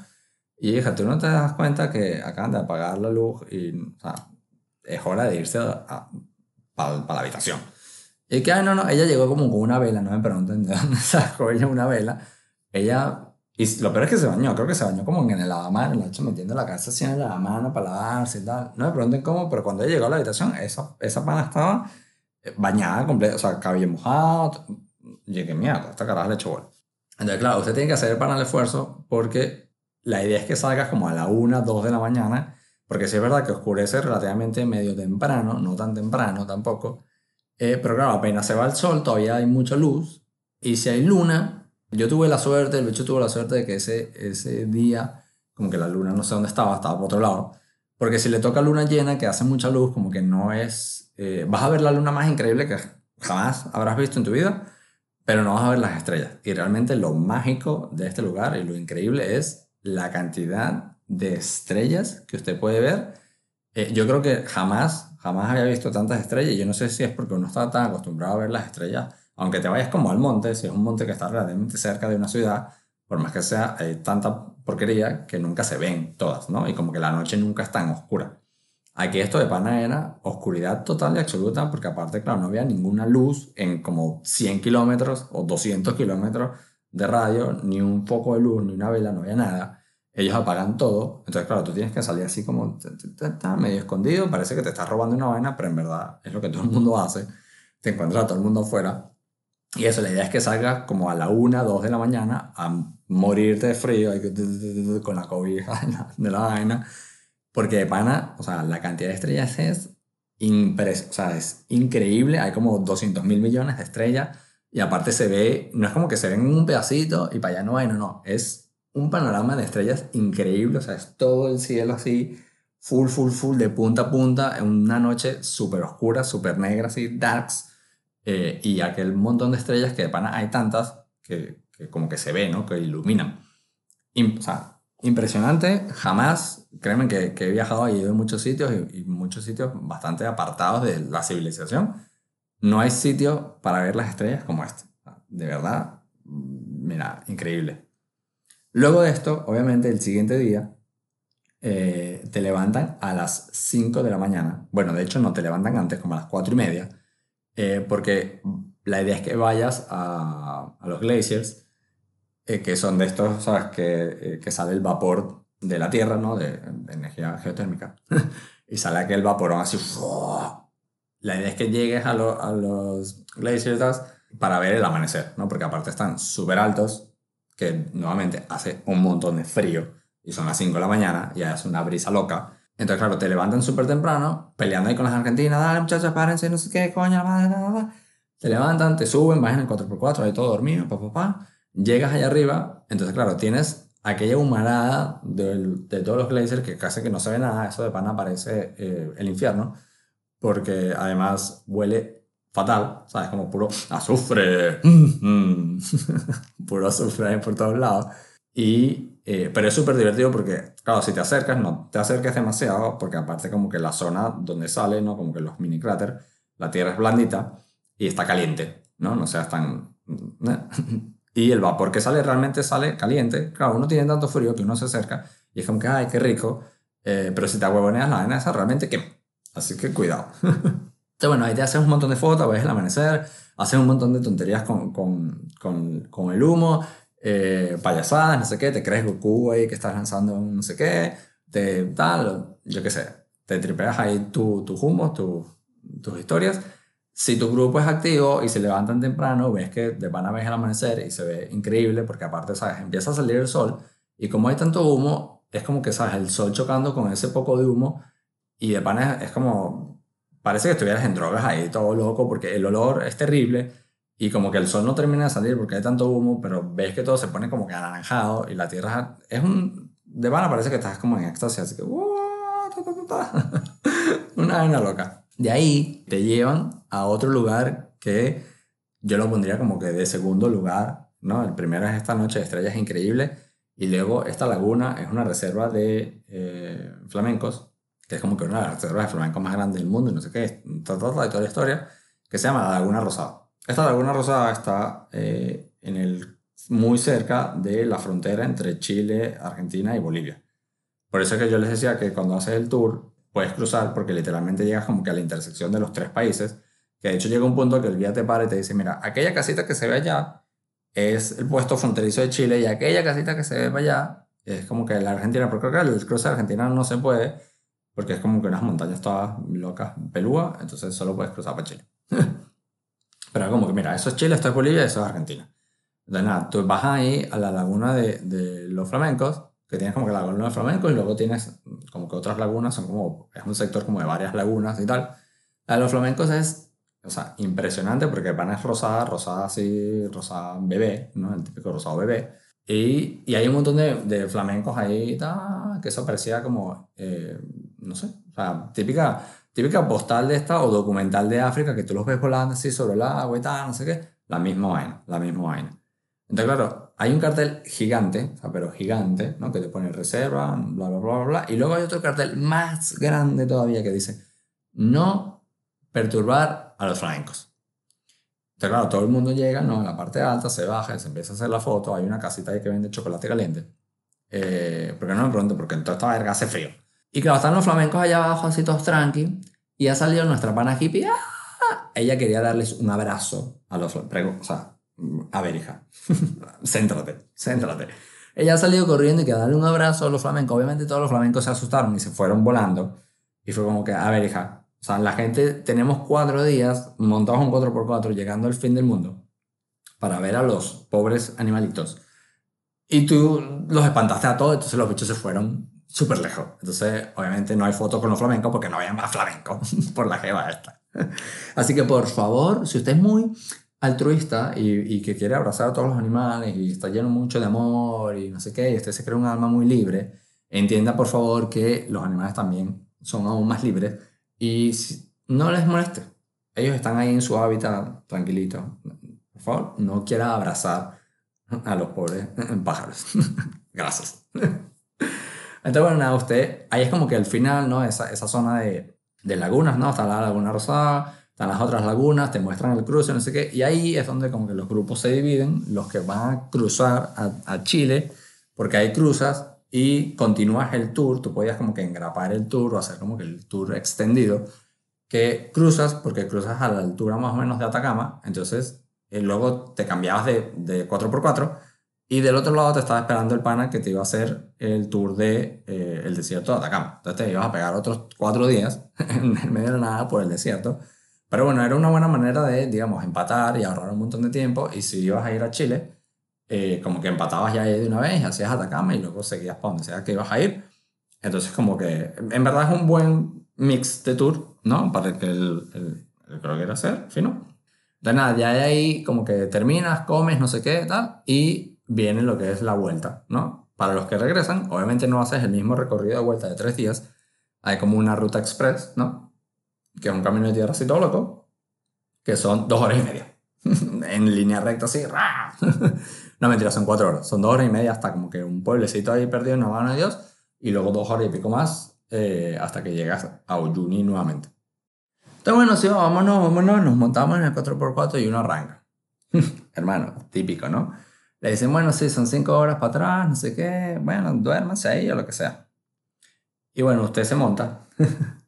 Y hija, tú no te das cuenta que acaban de apagar la luz y, o sea, es hora de irse para la habitación. Y que, ay, no, no, ella llegó como con una vela, no me pregunten de dónde sacó ella una vela. Ella y lo peor es que se bañó, creo que se bañó como en el lavamanos, la hecho metiendo la cabeza así en el lavamanos para lavarse y tal. No me pregunten cómo, pero cuando ella llegó a la habitación, esa, esa pana estaba eh, bañada completa, o sea, cabello mojado. Llegué, mierda, esta caraja le echó gol. Entonces, claro, usted tiene que hacer para el esfuerzo porque la idea es que salgas como a la 1, 2 de la mañana, porque sí es verdad que oscurece relativamente medio temprano, no tan temprano tampoco, eh, pero claro, apenas se va el sol, todavía hay mucha luz, y si hay luna, yo tuve la suerte, el bicho tuvo la suerte de que ese, ese día, como que la luna no sé dónde estaba, estaba por otro lado. Porque si le toca luna llena, que hace mucha luz, como que no es... Eh, vas a ver la luna más increíble que jamás habrás visto en tu vida, pero no vas a ver las estrellas. Y realmente lo mágico de este lugar y lo increíble es la cantidad de estrellas que usted puede ver. Eh, yo creo que jamás, jamás había visto tantas estrellas. Yo no sé si es porque uno está tan acostumbrado a ver las estrellas aunque te vayas como al monte, si es un monte que está relativamente cerca de una ciudad, por más que sea, hay tanta porquería que nunca se ven todas, ¿no? Y como que la noche nunca es tan oscura. Aquí esto de pana era oscuridad total y absoluta, porque aparte, claro, no había ninguna luz en como 100 kilómetros o 200 kilómetros de radio, ni un foco de luz, ni una vela, no había nada. Ellos apagan todo, entonces, claro, tú tienes que salir así como medio escondido, parece que te estás robando una vaina, pero en verdad es lo que todo el mundo hace. Te encuentras a todo el mundo afuera y eso, la idea es que salgas como a la 1, 2 de la mañana a morirte de frío con la cobija de la vaina. Porque de pana, o sea, la cantidad de estrellas es, impres o sea, es increíble. Hay como 200 mil millones de estrellas. Y aparte se ve, no es como que se ven un pedacito y para allá no hay, no, no. Es un panorama de estrellas increíble, o sea, es todo el cielo así, full, full, full, de punta a punta, en una noche súper oscura, súper negra, así, darks. Eh, y aquel montón de estrellas que de pana hay tantas que, que como que se ve, ¿no? Que iluminan. o sea, impresionante, jamás, créeme que, he viajado y he ido a muchos sitios y, muchos sitios bastante apartados de la civilización. No hay sitio para ver las estrellas como este. De verdad, mira, increíble. Luego de esto, obviamente, el siguiente día eh, te levantan a las 5 de la mañana. Bueno, de hecho, no te levantan antes, como a las 4 y media, eh, porque la idea es que vayas a, a los glaciers eh, que son de estos, ¿sabes? Que, eh, que, sale el vapor de la Tierra, ¿no? De, energía geotérmica. y sale aquel vaporón así. La idea es que llegues a, a los glaciers para ver el amanecer, ¿no? Porque aparte están súper altos, que nuevamente hace un montón de frío. Y son las 5 de la mañana, y es una brisa loca. Entonces, claro, te levantan súper temprano, peleando ahí con las argentinas, dale muchachos, párense, no sé qué, coño, la madre, Te levantan, te suben, bajan en 4x4, ahí todo dormido, papá, papá. Llegas allá arriba, entonces claro, tienes aquella humarada de, de todos los glazers que casi que no se ve nada, eso de pana parece eh, el infierno, porque además huele fatal, ¿sabes? Como puro azufre, puro azufre por todos lados. Y, eh, pero es súper divertido porque, claro, si te acercas, no te acerques demasiado, porque aparte como que la zona donde sale, ¿no? Como que los mini cráteres, la tierra es blandita y está caliente, ¿no? No seas tan... Y el vapor que sale realmente sale caliente. Claro, uno tiene tanto frío que uno se acerca y es como que, ay, qué rico. Eh, pero si te ahuevoneas la arena esa, realmente quema. Así que cuidado. Entonces, bueno, ahí te haces un montón de fotos, ves el amanecer, haces un montón de tonterías con, con, con, con el humo, eh, payasadas, no sé qué, te crees Goku ahí que estás lanzando un no sé qué, te tal, yo qué sé, te tripeas ahí tu, tu humo, tu, tus historias si tu grupo es activo y se levantan temprano, ves que de van a ver el amanecer y se ve increíble porque aparte, ¿sabes? Empieza a salir el sol y como hay tanto humo, es como que, ¿sabes? El sol chocando con ese poco de humo y de pana es, como, parece que estuvieras en drogas ahí todo loco porque el olor es terrible y como que el sol no termina de salir porque hay tanto humo, pero ves que todo se pone como que anaranjado y la tierra es un, de pana parece que estás como en éxtasis, así que, una vaina loca. De ahí te llevan a otro lugar que yo lo pondría como que de segundo lugar, ¿no? El primero es esta noche de estrellas increíble y luego esta laguna es una reserva de eh, flamencos, que es como que una de las reservas de flamencos más grandes del mundo y no sé qué, toda, toda, la historia, que se llama la Laguna Rosada. Esta Laguna Rosada está eh, en el, muy cerca de la frontera entre Chile, Argentina y Bolivia. Por eso es que yo les decía que cuando haces el tour, puedes cruzar porque literalmente llegas como que a la intersección de los tres países, que de hecho llega un punto que el guía te para y te dice, mira, aquella casita que se ve allá es el puesto fronterizo de Chile y aquella casita que se ve allá es como que la Argentina, porque creo que el cruce de Argentina no se puede porque es como que unas montañas todas locas, pelúas, entonces solo puedes cruzar para Chile. Pero como que mira, eso es Chile, esto es Bolivia, eso es Argentina. Entonces nada, tú vas ahí a la laguna de, de los flamencos que tienes como que la laguna de flamenco y luego tienes como que otras lagunas, son como, es un sector como de varias lagunas y tal. La de los flamencos es, o sea, impresionante porque van es rosada, rosada así, rosada bebé, ¿no? El típico rosado bebé. Y, y hay un montón de, de flamencos ahí, ta, que eso parecía como, eh, no sé, o sea, típica, típica postal de esta o documental de África que tú los ves volando así sobre el agua y tal, no sé qué. La misma vaina, la misma vaina. Entonces, claro, hay un cartel gigante, o sea, pero gigante, ¿no? Que te pone reserva, bla, bla, bla, bla, Y luego hay otro cartel más grande todavía que dice, no perturbar a los flamencos. Entonces, claro, todo el mundo llega, ¿no? En la parte alta, se baja, se empieza a hacer la foto, hay una casita ahí que vende chocolate caliente. Eh, porque no me pregunto, porque en toda esta verga hace frío. Y claro, están los flamencos allá abajo, así todos tranqui, y ha salido nuestra pana hippie, ¡ah! ella quería darles un abrazo a los flamencos, o sea, a ver, hija, céntrate, céntrate. Ella ha salido corriendo y que darle un abrazo a los flamencos. Obviamente todos los flamencos se asustaron y se fueron volando. Y fue como que, a ver, hija, o sea, la gente, tenemos cuatro días montados un 4x4 llegando al fin del mundo para ver a los pobres animalitos. Y tú los espantaste a todos, entonces los bichos se fueron súper lejos. Entonces, obviamente no hay fotos con los flamencos porque no había más flamencos por la jeva esta. Así que, por favor, si usted es muy altruista y, y, que quiere abrazar a todos los animales y está lleno mucho de amor y no sé qué, y usted se cree un alma muy libre, entienda por favor que los animales también son aún más libres y no les moleste. Ellos están ahí en su hábitat tranquilitos. Por favor, no quiera abrazar a los pobres pájaros. Gracias. Entonces, bueno, nada, usted, ahí es como que al final, ¿no? Esa, esa zona de, de lagunas, ¿no? Está la laguna rosada, están las otras lagunas, te muestran el cruce, no sé qué, y ahí es donde como que los grupos se dividen, los que van a cruzar a, a Chile, porque hay cruzas y continúas el tour, tú podías como que engrapar el tour o hacer como que el tour extendido, que cruzas, porque cruzas a la altura más o menos de Atacama, entonces eh, luego te cambiabas de, de 4x4 y del otro lado te estaba esperando el pana que te iba a hacer el tour de eh, el desierto de Atacama. Entonces te ibas a pegar otros cuatro días en medio de nada por el desierto. Pero bueno, era una buena manera de, digamos, empatar y ahorrar un montón de tiempo. Y si ibas a ir a Chile, eh, como que empatabas ya de una vez hacías Atacama y luego seguías para donde sea que ibas a ir. Entonces, como que en verdad es un buen mix de tour, ¿no? Para que el, el, el que era hacer, fino. De nada, ya de ahí como que terminas, comes, no sé qué, tal, y viene lo que es la vuelta, ¿no? Para los que regresan, obviamente no haces el mismo recorrido de vuelta de tres días, hay como una ruta express, ¿no? que es un camino de tierra así todo loco, que son dos horas y media. en línea recta así. no, mentira, son cuatro horas. Son dos horas y media hasta como que un pueblecito ahí perdido en la mano de Dios. Y luego dos horas y pico más eh, hasta que llegas a Uyuni nuevamente. Entonces, bueno, sí, vámonos, vámonos. Nos montamos en el 4x4 y uno arranca. Hermano, típico, ¿no? Le dicen, bueno, sí, son cinco horas para atrás, no sé qué. Bueno, duérmase ahí o lo que sea. Y bueno, usted se monta.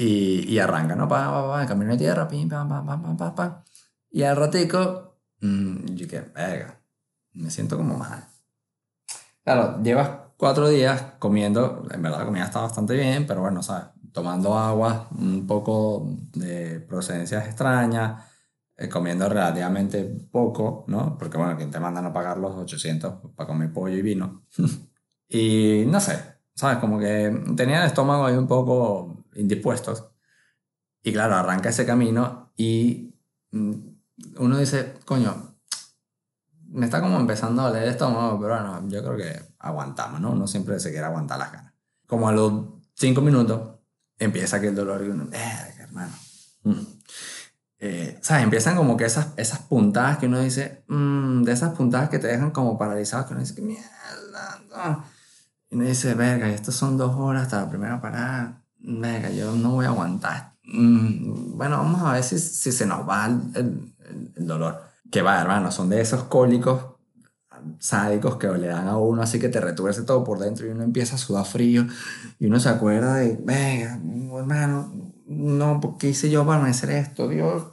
Y, y arranca, ¿no? Pa, pa, pa, camino de tierra, pim, pam, pam, pam, pam, pam, Y al ratico, mmm, yo que, verga, me siento como mal. Claro, llevas cuatro días comiendo, en verdad la comida está bastante bien, pero bueno, ¿sabes? Tomando agua, un poco de procedencias extrañas, eh, comiendo relativamente poco, ¿no? Porque bueno, quien te manda a pagar los 800 para comer pollo y vino. y no sé, ¿sabes? Como que tenía el estómago ahí un poco indispuestos. Y claro, arranca ese camino y mm, uno dice, coño, me está como empezando a leer esto, pero bueno, yo creo que aguantamos, ¿no? Uno siempre se quiere aguantar las ganas. Como a los cinco minutos empieza aquel dolor y uno, eh, hermano. Mm". Eh, ¿Sabes? Empiezan como que esas, esas puntadas que uno dice, mm, de esas puntadas que te dejan como paralizado, que uno dice, mierda, Y uno dice, verga, estas son dos horas hasta la primera parada venga, yo no voy a aguantar. Mm, bueno, vamos a ver si, si se nos va el, dolor. Que va, hermano, son de esos cólicos sádicos que le dan a uno así que te retuerce todo por dentro y uno empieza a sudar frío y uno se acuerda de, venga, hermano, no, ¿qué hice yo para hacer esto? Dios.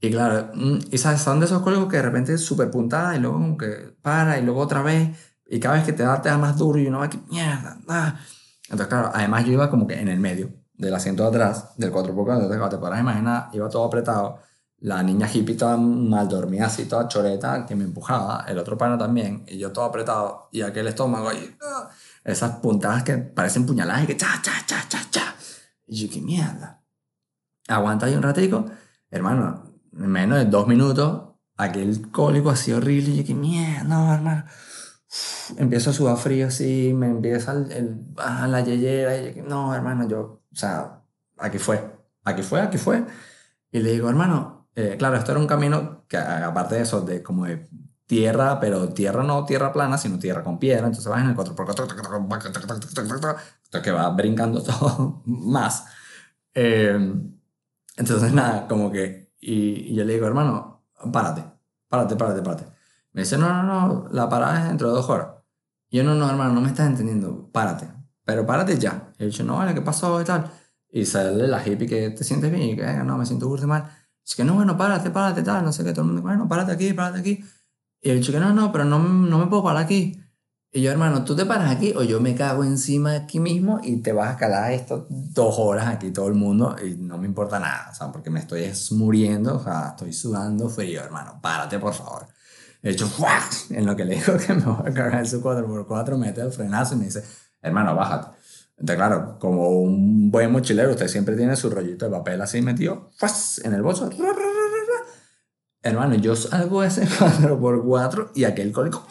Y claro, mm, y sabes, son de esos cólicos que de repente es súper puntada y luego como que para y luego otra vez y cada vez que te da te da más duro y uno va que mierda. Ah. Entonces, claro, además yo iba como que en el medio del asiento de atrás, del 4x4, entonces te podrás imaginar, iba todo apretado, la niña hippie toda mal dormida así, toda choreta, que me empujaba, el otro pana también, y yo todo apretado, y aquel estómago, uh, esas puntadas que parecen puñaladas y que cha, cha, cha, cha, cha. Y yo, qué mierda. Aguanta ahí un ratico, hermano, en menos de dos minutos, aquel cólico así horrible, y yo, qué mierda, no, hermano empiezo a sudar frío así, me empieza el, el la yeyera y no, hermano, yo, o sea, aquí fue, aquí fue, aquí fue. Y le digo, hermano, eh, claro, esto era un camino que aparte de eso, de como de tierra, pero tierra no tierra plana, sino tierra con piedra, entonces vas en el 4x4, que va brincando todo más. entonces nada, como que, y, y yo le digo, hermano, párate, párate, párate, párate. Me dice, no, no, no, la parada es dentro de dos horas. Y yo, no, no, hermano, no me estás entendiendo, párate. Pero párate ya. Y yo no, vale, ¿qué pasó y tal? Y sale la hippie que te sientes bien y que, no, me siento burda mal. Es que no, bueno, párate, párate, tal, no sé qué, todo el mundo, bueno, párate aquí, párate aquí. Y el que no, no, pero no, no me puedo parar aquí. Y yo, hermano, tú te paras aquí o yo me cago encima aquí mismo y te vas a calar esto dos horas aquí todo el mundo y no me importa nada, o sea, porque me estoy muriendo, o sea, estoy sudando frío, hermano, párate por favor. De hecho, en lo que le digo que me voy a cargar su 4x4, mete el frenazo y me dice, hermano, bájate. Entonces, claro, como un buen mochilero, usted siempre tiene su rollito de papel así metido en el bolso. Hermano, yo salgo ese 4x4 y aquel cólico.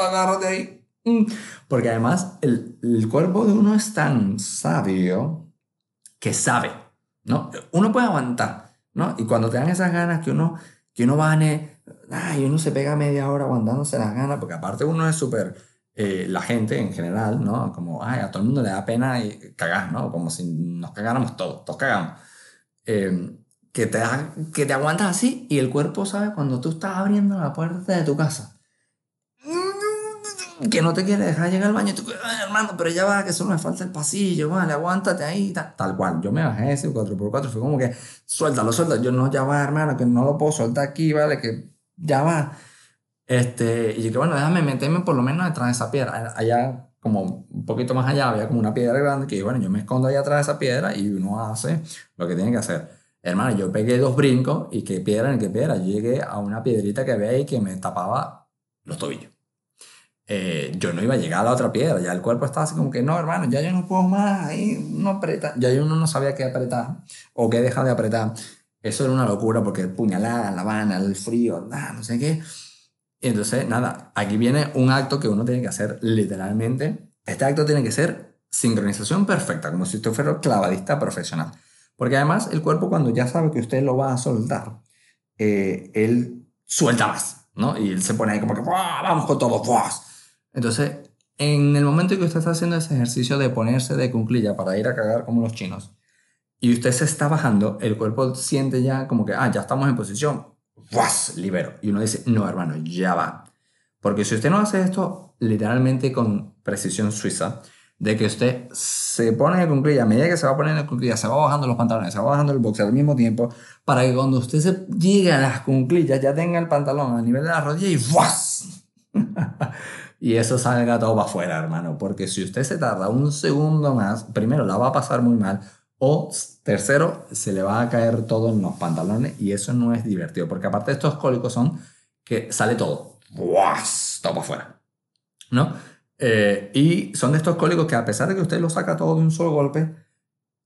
Agárrate ahí. Mm. Porque además el, el, cuerpo de uno es tan sabio que sabe, ¿no? Uno puede aguantar, ¿no? Y cuando te dan esas ganas que uno, que uno vane, ay, uno se pega media hora aguantándose las ganas, porque aparte uno es súper, eh, la gente en general, ¿no? Como, ay, a todo el mundo le da pena y cagar, ¿no? Como si nos cagáramos todos, todos cagamos. Eh, que te, da, que te aguantas así y el cuerpo sabe cuando tú estás abriendo la puerta de tu casa que no te quiere dejar llegar al baño. Tú, hermano, pero ya va, que solo me falta el pasillo, vale, aguántate ahí, tal, cual. Yo me bajé ese 4x4, fue como que, suéltalo, suéltalo. Yo no, ya va, hermano, que no lo puedo soltar aquí, vale, que ya va. Este, y yo que bueno, déjame meterme por lo menos detrás de esa piedra. Allá, como un poquito más allá, había como una piedra grande que, bueno, yo me escondo allá atrás de esa piedra y uno hace lo que tiene que hacer. Hermano, yo pegué dos brincos y qué piedra en qué piedra. Yo llegué a una piedrita que había ahí que me tapaba los tobillos. Eh, yo no iba a llegar a la otra piedra, ya el cuerpo estaba así como que no, hermano, ya yo no puedo más, ahí no aprieta, ya yo no sabía qué apretar o qué dejar de apretar. Eso era una locura porque puñalada, la vana, el frío, nada, no sé qué. Entonces, nada, aquí viene un acto que uno tiene que hacer literalmente. Este acto tiene que ser sincronización perfecta, como si usted fuera clavadista profesional. Porque además el cuerpo cuando ya sabe que usted lo va a soltar, eh, él suelta más, ¿no? Y él se pone ahí como que, vamos con todo, entonces, en el momento en que usted está haciendo ese ejercicio de ponerse de cunclilla para ir a cagar como los chinos, y usted se está bajando, el cuerpo siente ya como que, ah, ya estamos en posición, ¡Buas! libero. Y uno dice, no, hermano, ya va. Porque si usted no hace esto literalmente con precisión suiza, de que usted se pone de cunclilla, a medida que se va poniendo de cunclilla, se va bajando los pantalones, se va bajando el boxer al mismo tiempo, para que cuando usted se llegue a las cunclillas ya tenga el pantalón a nivel de la rodilla y ¡buas! y eso salga todo para afuera, hermano. Porque si usted se tarda un segundo más, primero la va a pasar muy mal. O tercero, se le va a caer todo en los pantalones y eso no es divertido. Porque aparte de estos cólicos son que sale todo. ¡Buas! Todo para afuera. ¿No? Eh, y son de estos cólicos que a pesar de que usted lo saca todo de un solo golpe,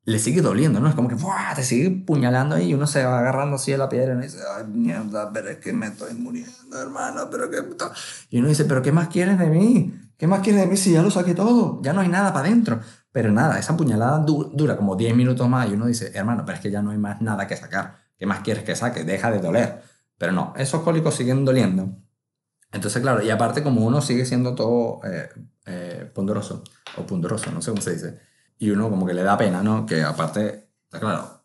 le sigue doliendo, ¿no? Es como que ¡buah! te sigue puñalando ahí y uno se va agarrando así de la piedra y dice, ay, mierda, pero es que me estoy muriendo, hermano, pero qué puta. Y uno dice, pero ¿qué más quieres de mí? ¿Qué más quieres de mí si ya lo saqué todo? Ya no hay nada para adentro. Pero nada, esa puñalada dura como 10 minutos más y uno dice, hermano, pero es que ya no hay más nada que sacar. ¿Qué más quieres que saque? Deja de doler. Pero no, esos cólicos siguen doliendo. Entonces, claro, y aparte como uno sigue siendo todo eh, eh, ponderoso, o ponderoso, no sé cómo se dice, y uno como que le da pena, ¿no? Que aparte, está claro,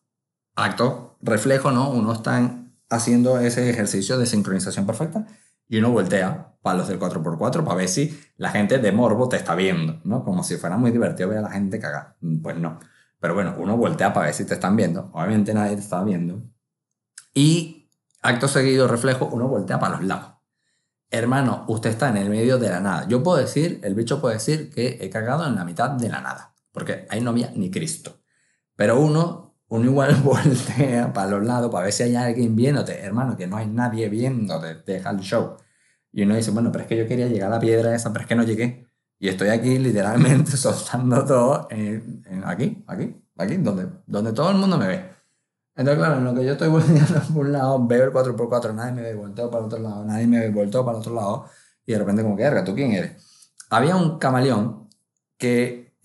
acto, reflejo, ¿no? Uno está haciendo ese ejercicio de sincronización perfecta y uno voltea para los del 4x4 para ver si la gente de morbo te está viendo, ¿no? Como si fuera muy divertido ver a la gente cagar. Pues no. Pero bueno, uno voltea para ver si te están viendo. Obviamente nadie te está viendo. Y acto seguido, reflejo, uno voltea para los lados. Hermano, usted está en el medio de la nada. Yo puedo decir, el bicho puede decir que he cagado en la mitad de la nada porque ahí no había ni Cristo. Pero uno, uno igual voltea para los lados para ver si hay alguien viéndote, hermano, que no hay nadie viéndote, deja el show. Y uno dice, bueno, pero es que yo quería llegar a la piedra esa, pero es que no llegué. Y estoy aquí literalmente soltando todo en, aquí, aquí, aquí, donde, donde todo el mundo me ve. Entonces, claro, en lo que yo estoy volteando por un lado, veo el 4x4, nadie me ve, volteo para el otro lado, nadie me ve, volteo para el otro lado, y de repente como que, ¿tú quién eres? Había un camaleón que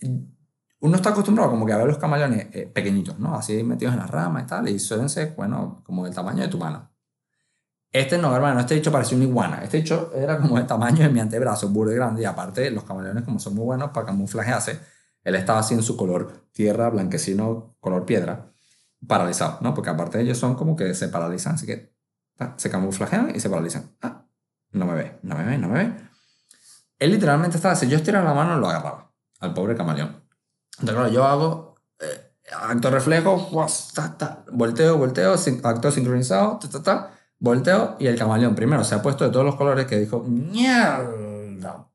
uno está acostumbrado como que a ver los camaleones eh, pequeñitos, ¿no? Así metidos en las ramas y tal, y suelen ser, bueno, como del tamaño de tu mano. Este no, hermano, este dicho parecía una iguana. Este dicho era como el tamaño de mi antebrazo, burro grande, y aparte los camaleones como son muy buenos para camuflajearse, él estaba así en su color tierra, blanquecino, color piedra, paralizado, ¿no? Porque aparte ellos son como que se paralizan, así que se camuflajean y se paralizan. Ah, no me ve, no me ve, no me ve. Él literalmente estaba así, yo estiraba la mano lo agarraba al pobre camaleón. Entonces, claro, yo hago eh, acto reflejo, volteo, volteo, acto sincronizado, volteo y el camaleón primero se ha puesto de todos los colores que dijo, mierda.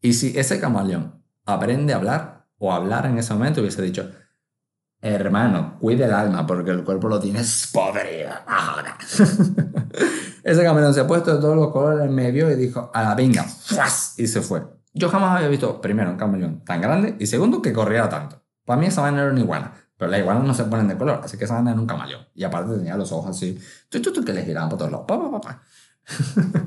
Y si ese camaleón aprende a hablar o hablar en ese momento, hubiese dicho, hermano, cuide el alma porque el cuerpo lo tienes podrido ese camaleón se ha puesto de todos los colores en medio y dijo, a la pinga, y se fue. Yo jamás había visto, primero, un camaleón tan grande y segundo, que corriera tanto. Para mí esa vaina era una iguana. Pero las iguanas no se ponen de color, así que esa era un camaleón. Y aparte tenía los ojos así, tú, tú, tú, que les giraban por todos lados. Pa, pa, pa.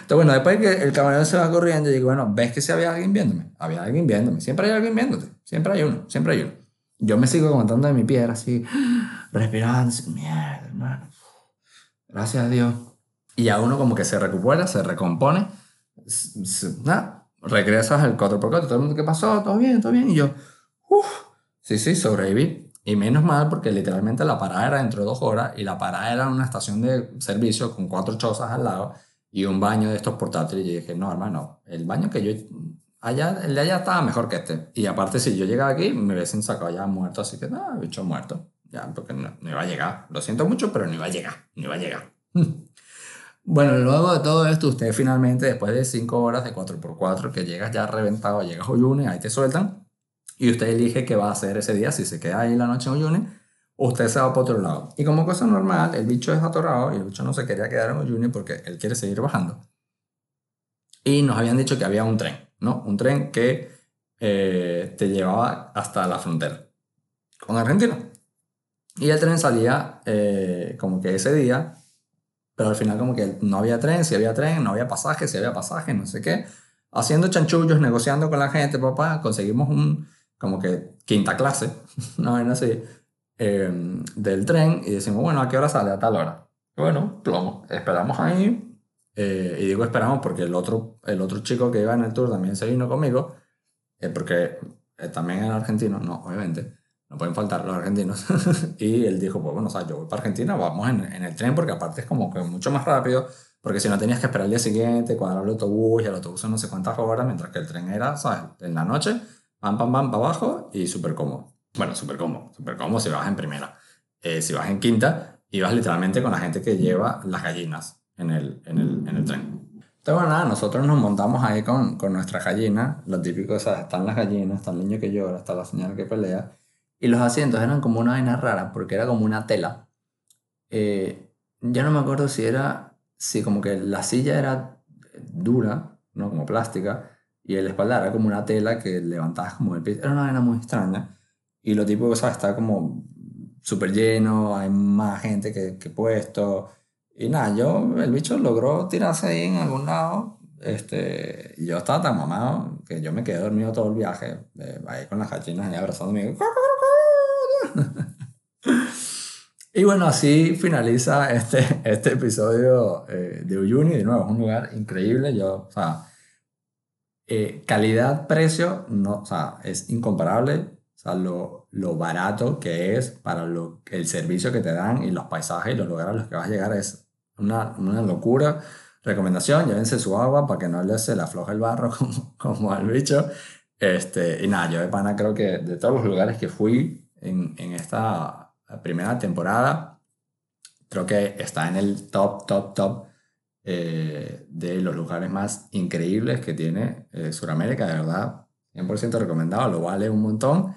Entonces, bueno, después que el camaleón se va corriendo, digo, bueno, ¿ves que si había alguien viéndome? Había alguien viéndome. Siempre hay alguien viéndote. Siempre hay uno. Siempre hay uno. Yo me sigo aguantando de mi piedra así, respirando, así, mierda, hermano. Gracias a Dios. Y ya uno como que se recupera, se recompone. s- s- Nada, regresas al 4x4. Todo el mundo, ¿qué pasó? ¿Todo bien? ¿Todo bien? Y yo, uff, sí, sí, sobreviví. Y menos mal porque literalmente la parada era dentro de dos horas y la parada era una estación de servicio con cuatro chozas al lado y un baño de estos portátiles. Y dije, no, hermano, el baño que yo... Allá, el de allá estaba mejor que este. Y aparte, si yo llegaba aquí, me hubiesen sacado ya muerto. Así que, nada, bicho muerto. Ya, porque no, no iba a llegar. Lo siento mucho, pero no iba a llegar. No iba a llegar. Bueno, luego de todo esto, usted finalmente, después de 5 horas de 4x4, que llegas ya reventado, llegas a Oyune, ahí te sueltan, y usted elige qué va a hacer ese día, si se queda ahí la noche en Oyune, o usted se va para otro lado. Y como cosa normal, el bicho es atorado, y el bicho no se quería quedar en Oyune porque él quiere seguir bajando. Y nos habían dicho que había un tren, ¿no? Un tren que eh, te llevaba hasta la frontera con Argentina. Y el tren salía eh, como que ese día pero al final como que no había tren, si había tren, no había pasaje, si había pasaje, no sé qué. Haciendo chanchullos, negociando con la gente, papá, conseguimos un, como que quinta clase, no vaina así, eh, del tren y decimos, bueno, ¿a qué hora sale? A tal hora. Bueno, plomo, esperamos ahí. eh, y digo esperamos porque el otro, el otro chico que iba en el tour también se vino conmigo, eh, porque eh, también era argentino, no, obviamente. No pueden faltar los argentinos. y él dijo, pues bueno, o sea, yo voy para Argentina, vamos en, en el tren porque aparte es como que mucho más rápido, porque si no tenías que esperar el día siguiente, cuadrar el autobús y el autobús no sé cuántas horas, mientras que el tren era, ¿sabes? En la noche, pam, pam, pam, para abajo y súper cómodo. Bueno, súper cómodo, súper cómodo si vas en primera. Eh, si vas en quinta, ibas literalmente con la gente que lleva las gallinas en el, en el, en el tren. Entonces, bueno, nada, nosotros nos montamos ahí con, con nuestras gallinas, lo típico, o sea, están las gallinas, está el niño que llora, está la señora que pelea, y los asientos eran como una vaina rara, porque era como una tela. Eh, ya no me acuerdo si era, si como que la silla era dura, ¿no? Como plástica, y el espalda era como una tela que levantabas como del piso. Era una vaina muy extraña. Y lo típico, o sea, está como súper lleno, hay más gente que, que puesto. Y nada, yo, el bicho logró tirarse ahí en algún lado. Este, y yo estaba tan mamado que yo me quedé dormido todo el viaje, eh, ahí con las gallinas ahí abrazándome. Y bueno, así finaliza este, este episodio eh, de Uyuni. De nuevo, es un lugar increíble. Yo, o sea, eh, calidad-precio, no, o sea, es incomparable. O sea, lo, lo barato que es para lo, el servicio que te dan y los paisajes y los lugares a los que vas a llegar es una, una locura. Recomendación, llévense su agua para que no les se le afloje el barro como, como al bicho. Este, y nada, yo de pana creo que de todos los lugares que fui en, en esta primera temporada, creo que está en el top, top, top eh, de los lugares más increíbles que tiene eh, Sudamérica, de verdad, 100% recomendado, lo vale un montón.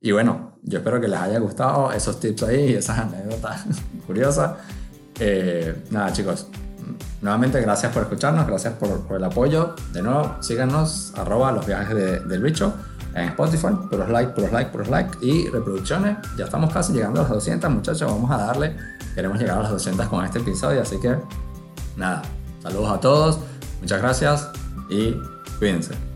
Y bueno, yo espero que les haya gustado esos tips ahí, esas anécdotas curiosas. Eh, nada, chicos, nuevamente gracias por escucharnos, gracias por, por, el apoyo. De nuevo, síganos, arroba los viajes de, del bicho en Spotify, puros like, puros like, puros like y reproducciones. Ya estamos casi llegando a las 200, muchachos, vamos a darle. Queremos llegar a las 200 con este episodio, así que nada, saludos a todos, muchas gracias y cuídense.